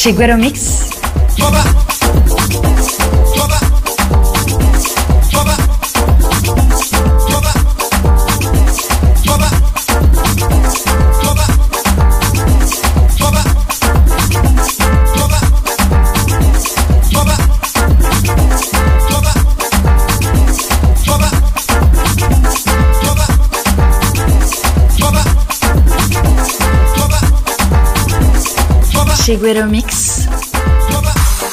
Chiguero Mix. Chiguero Mix.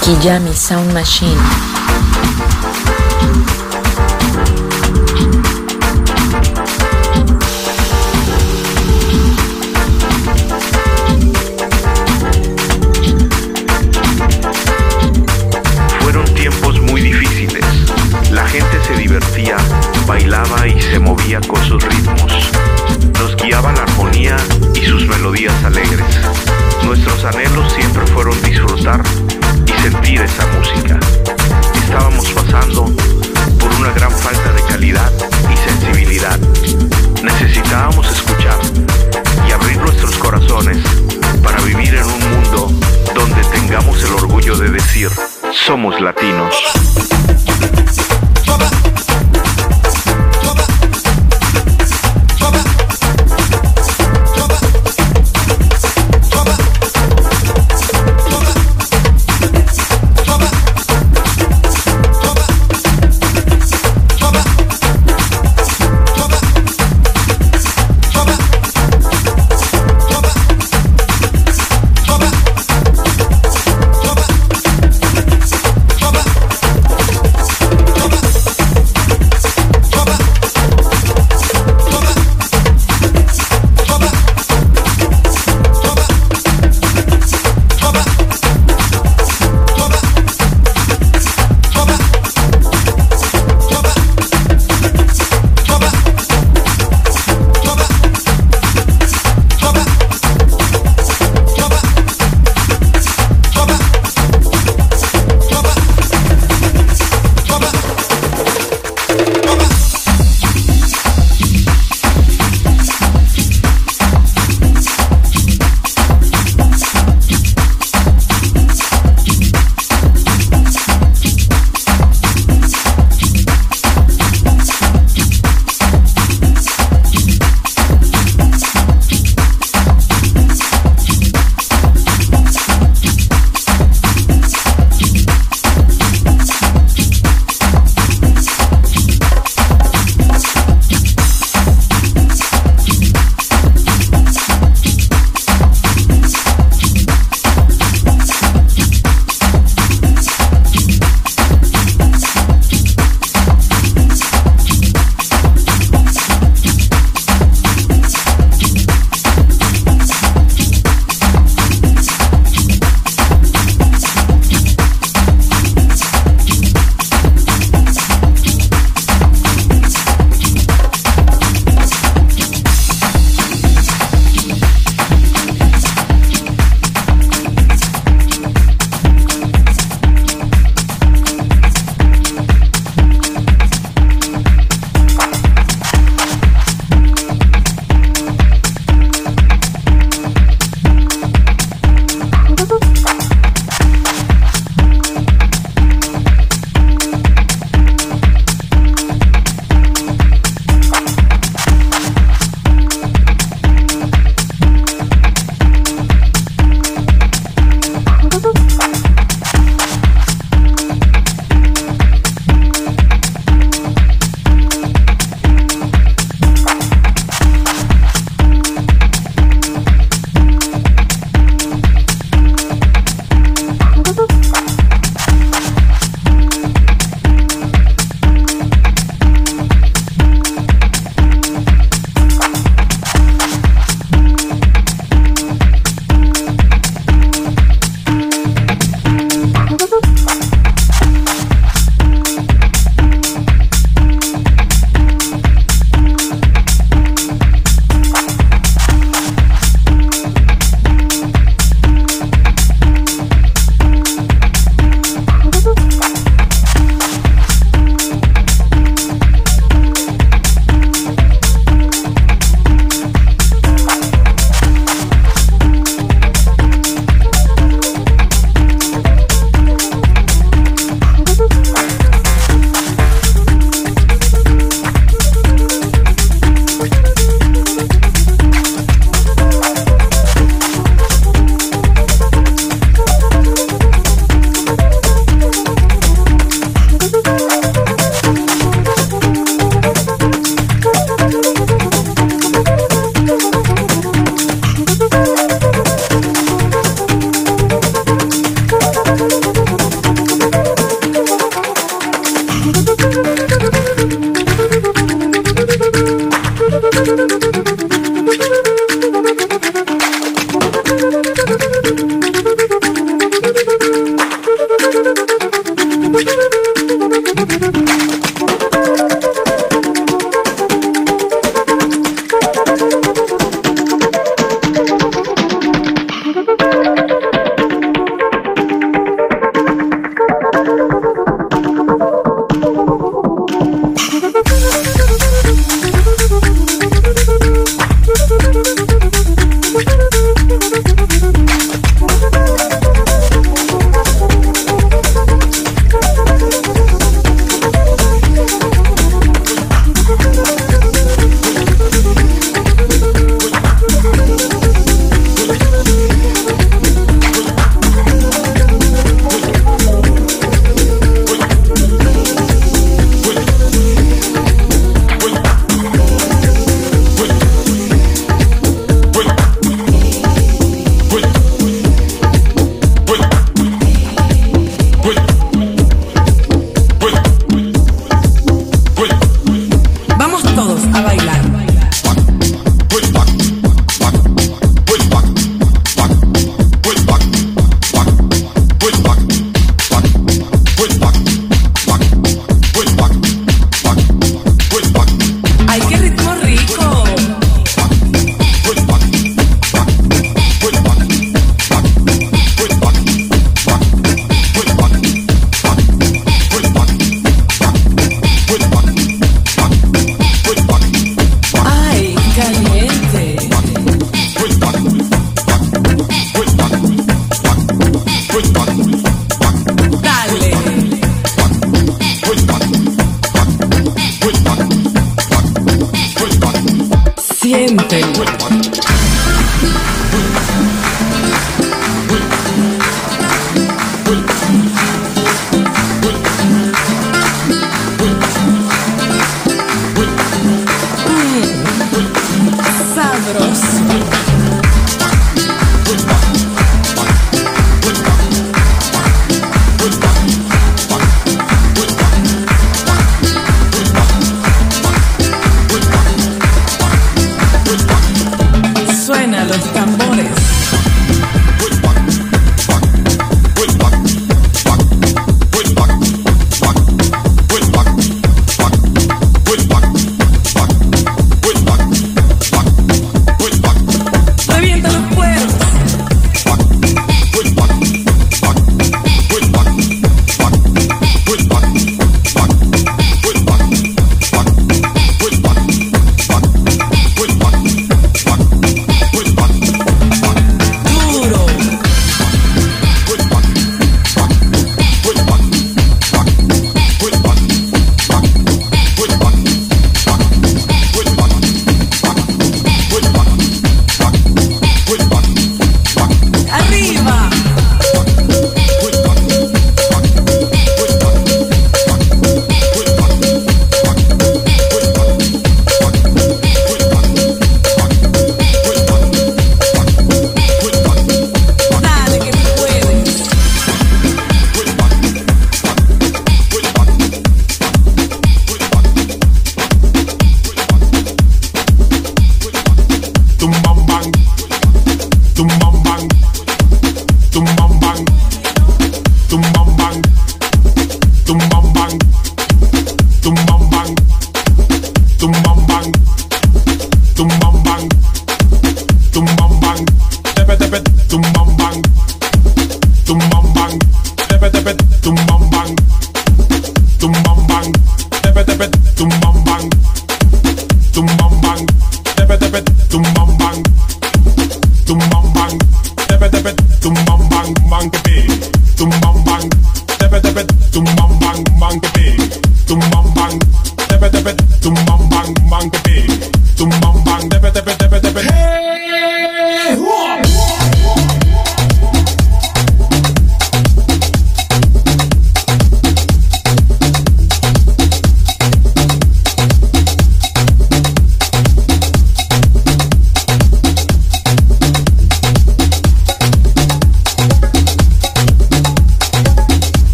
Kijami Sound Machine. Anhelos siempre fueron disfrutar y sentir esa música. Estábamos pasando por una gran falta de calidad y sensibilidad. Necesitábamos escuchar y abrir nuestros corazones para vivir en un mundo donde tengamos el orgullo de decir, somos latinos.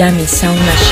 亚米香奶。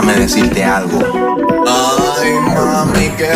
Déjame decirte algo. Ay, mami, qué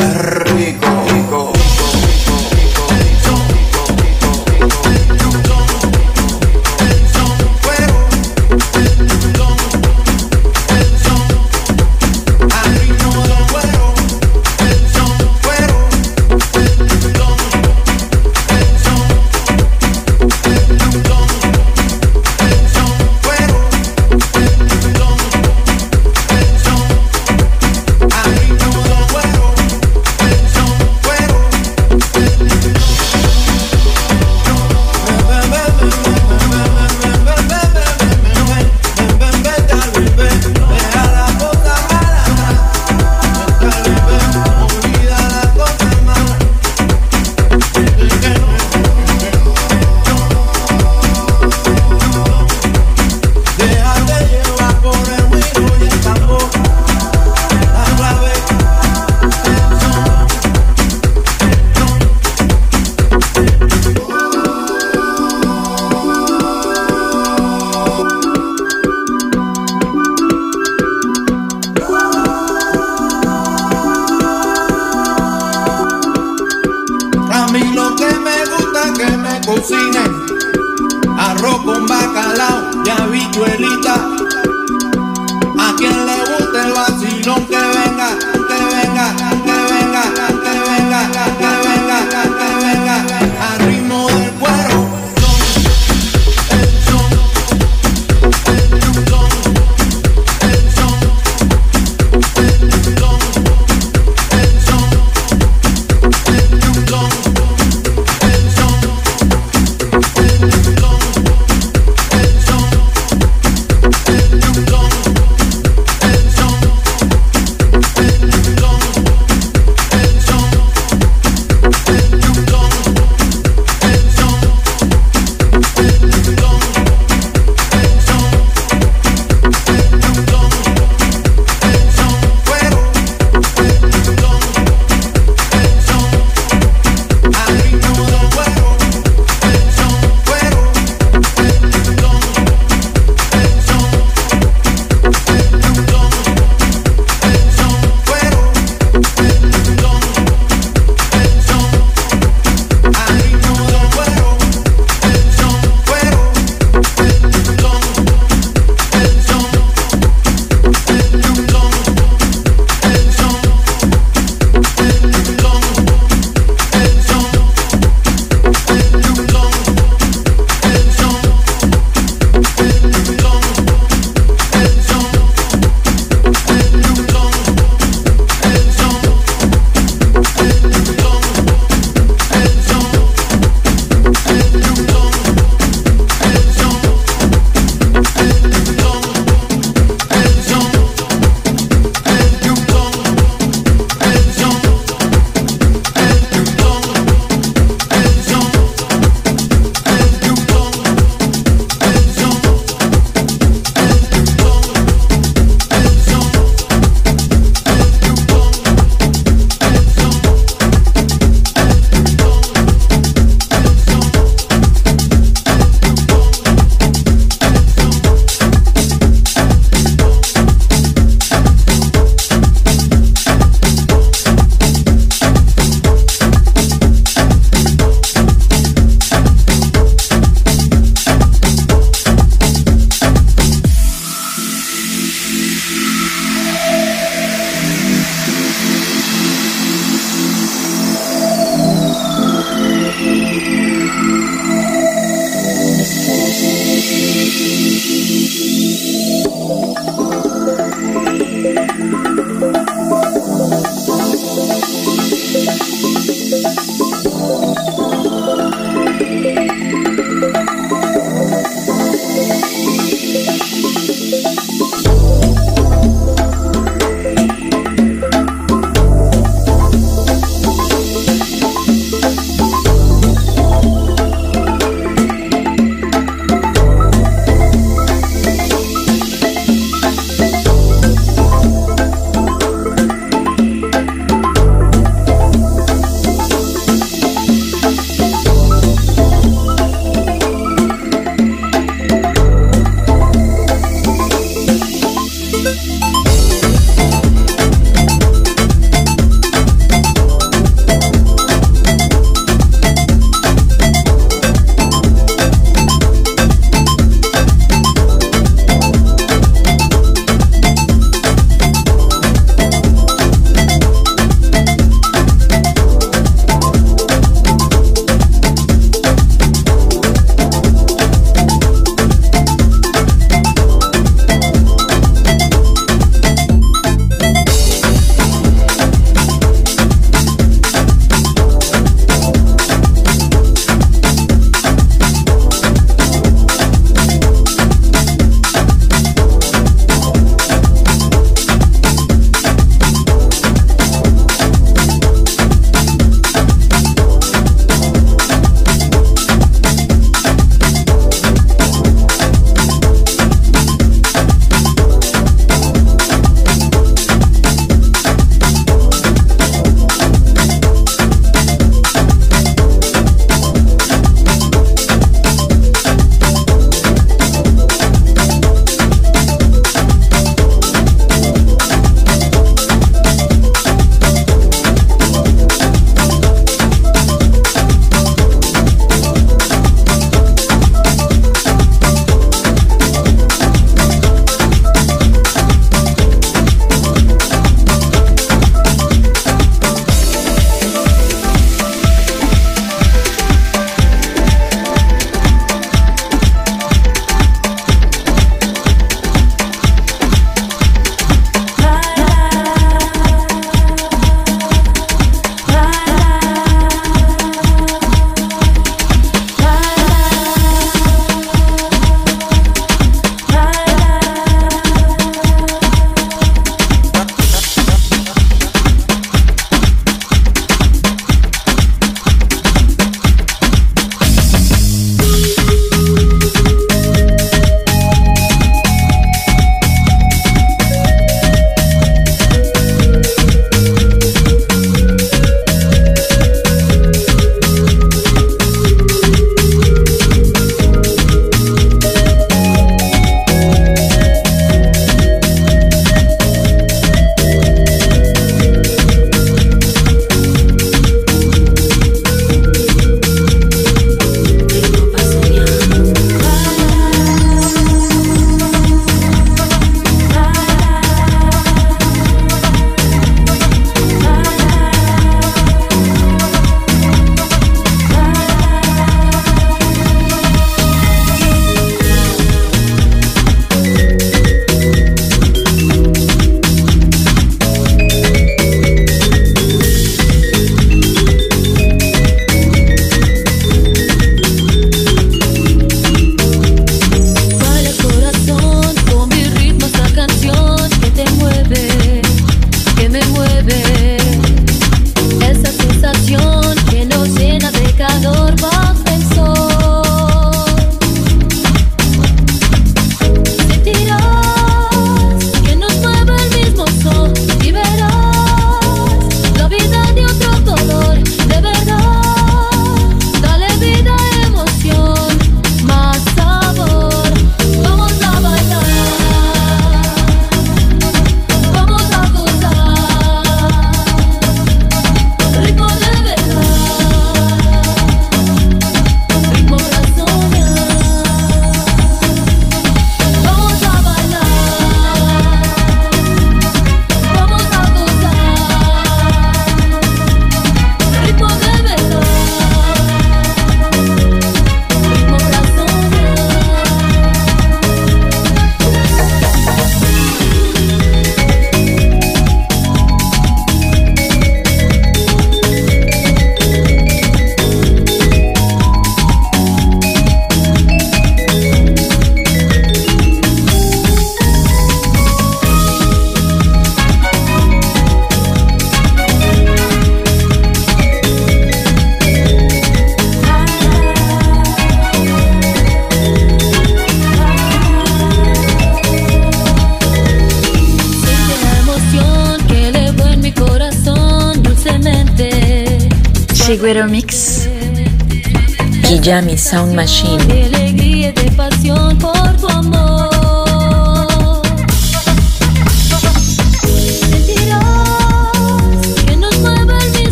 Sound Machine.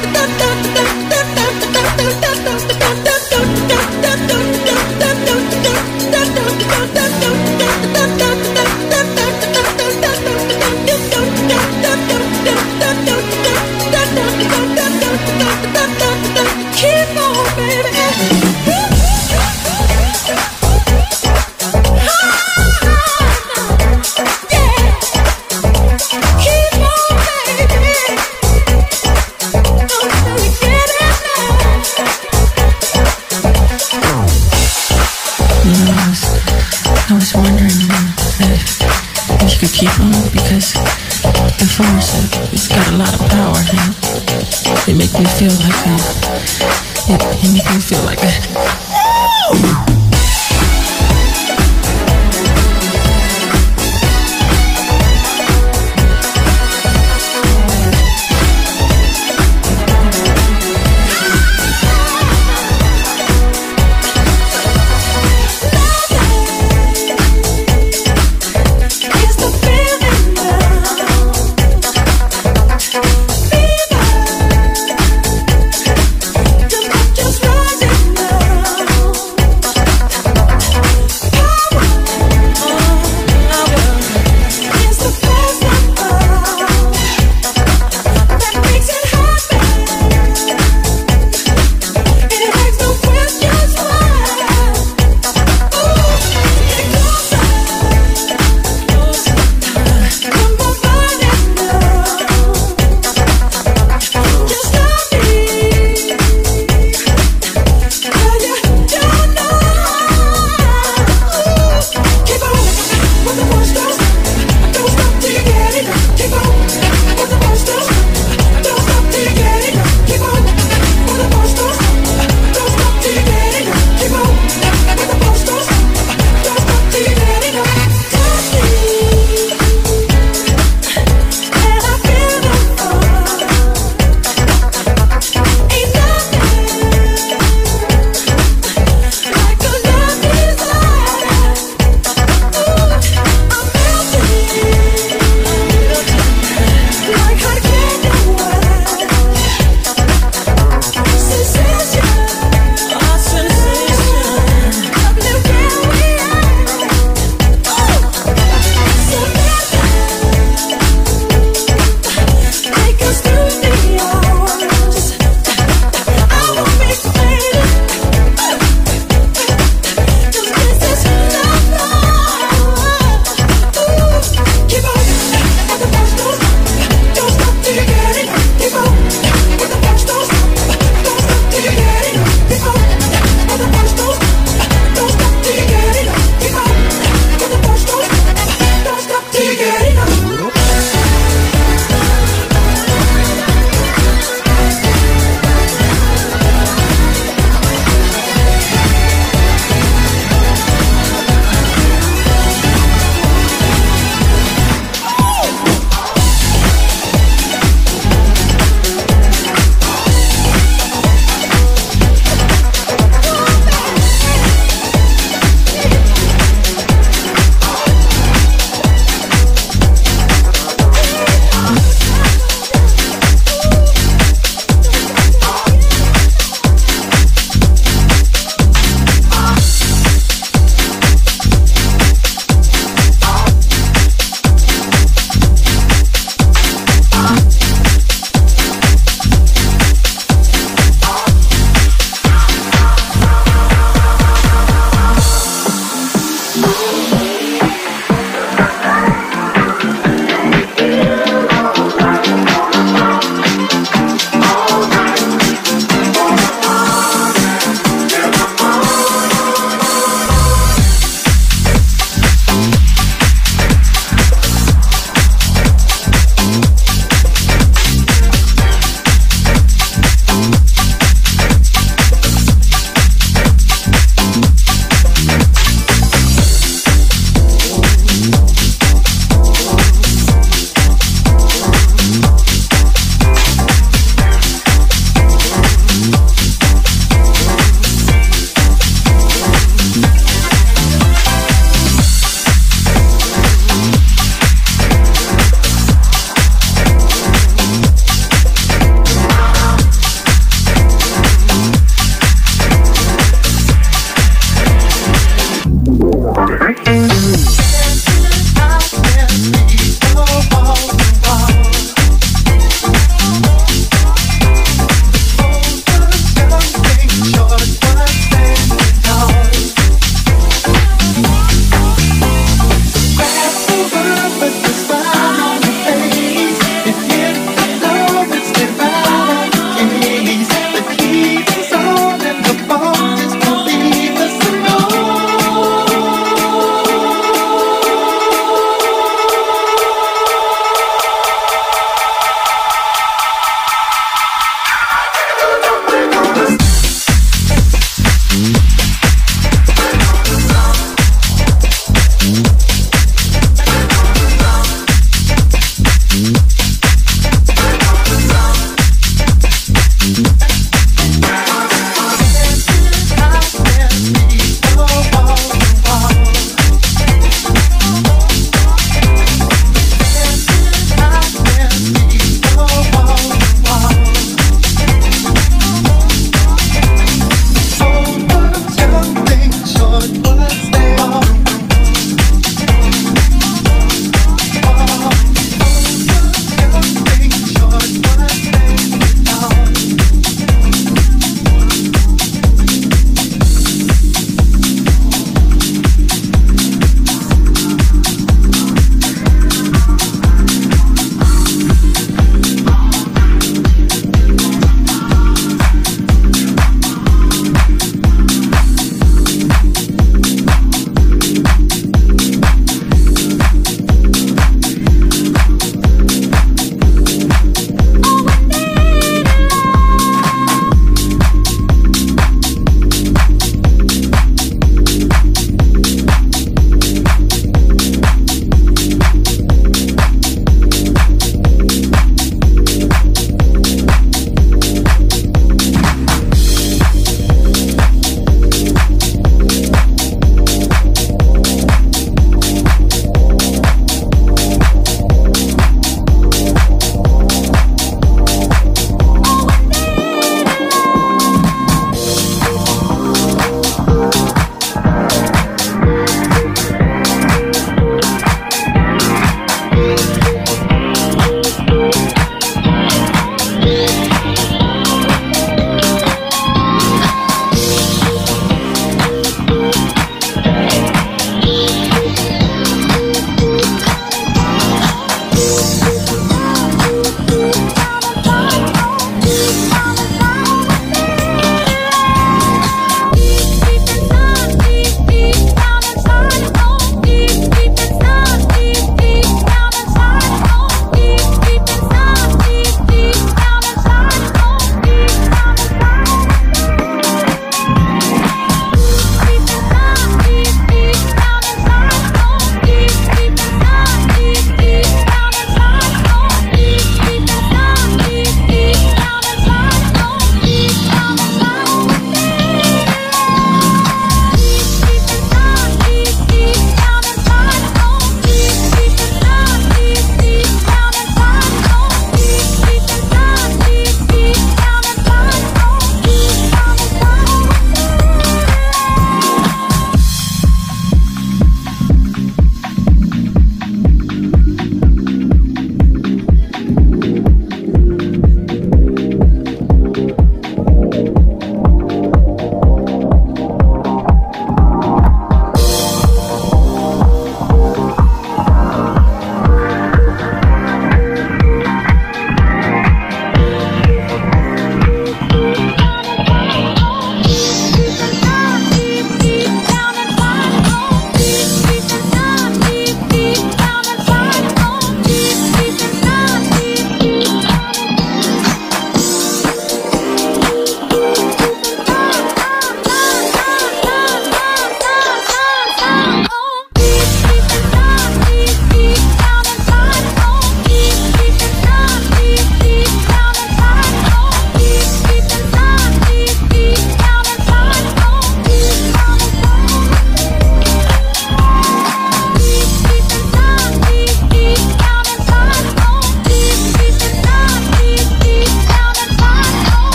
da, da, da.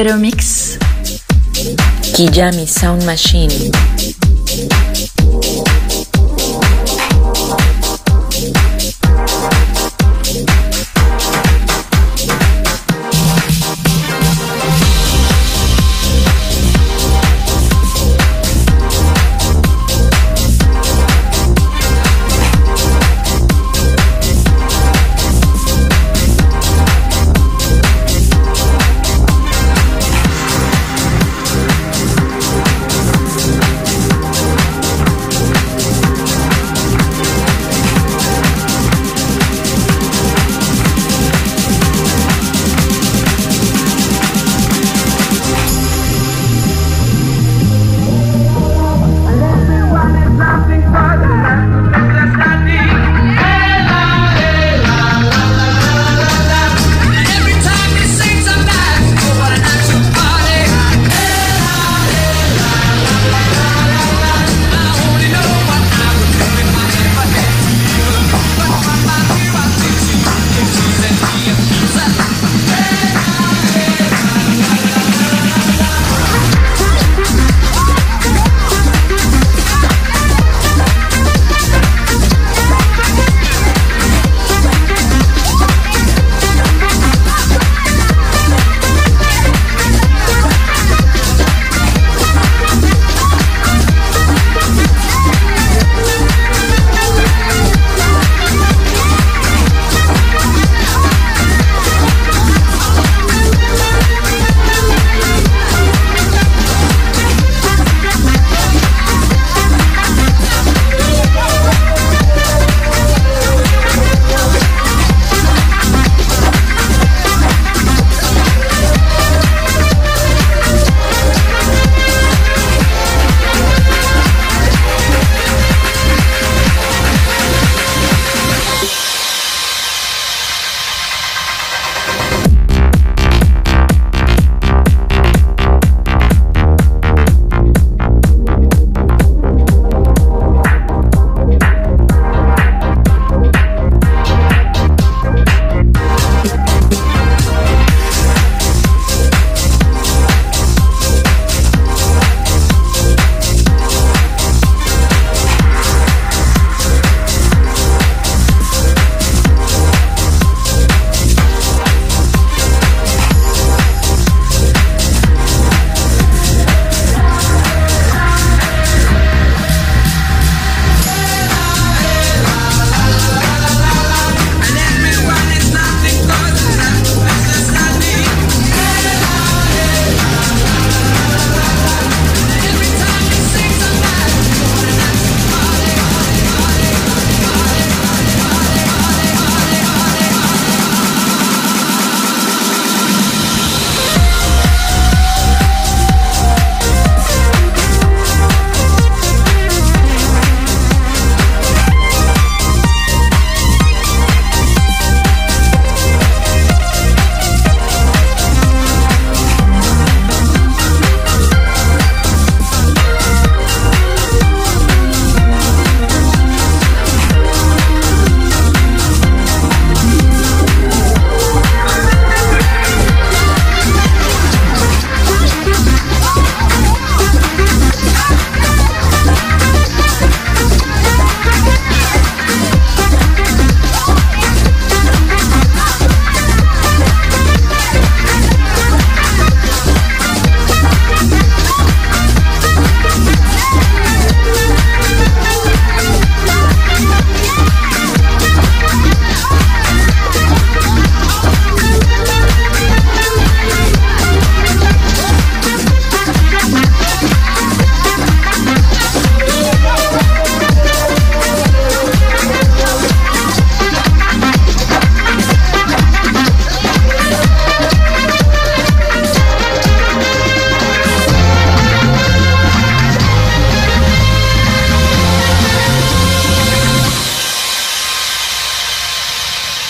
Iberomix. É Kijami Sound Machine.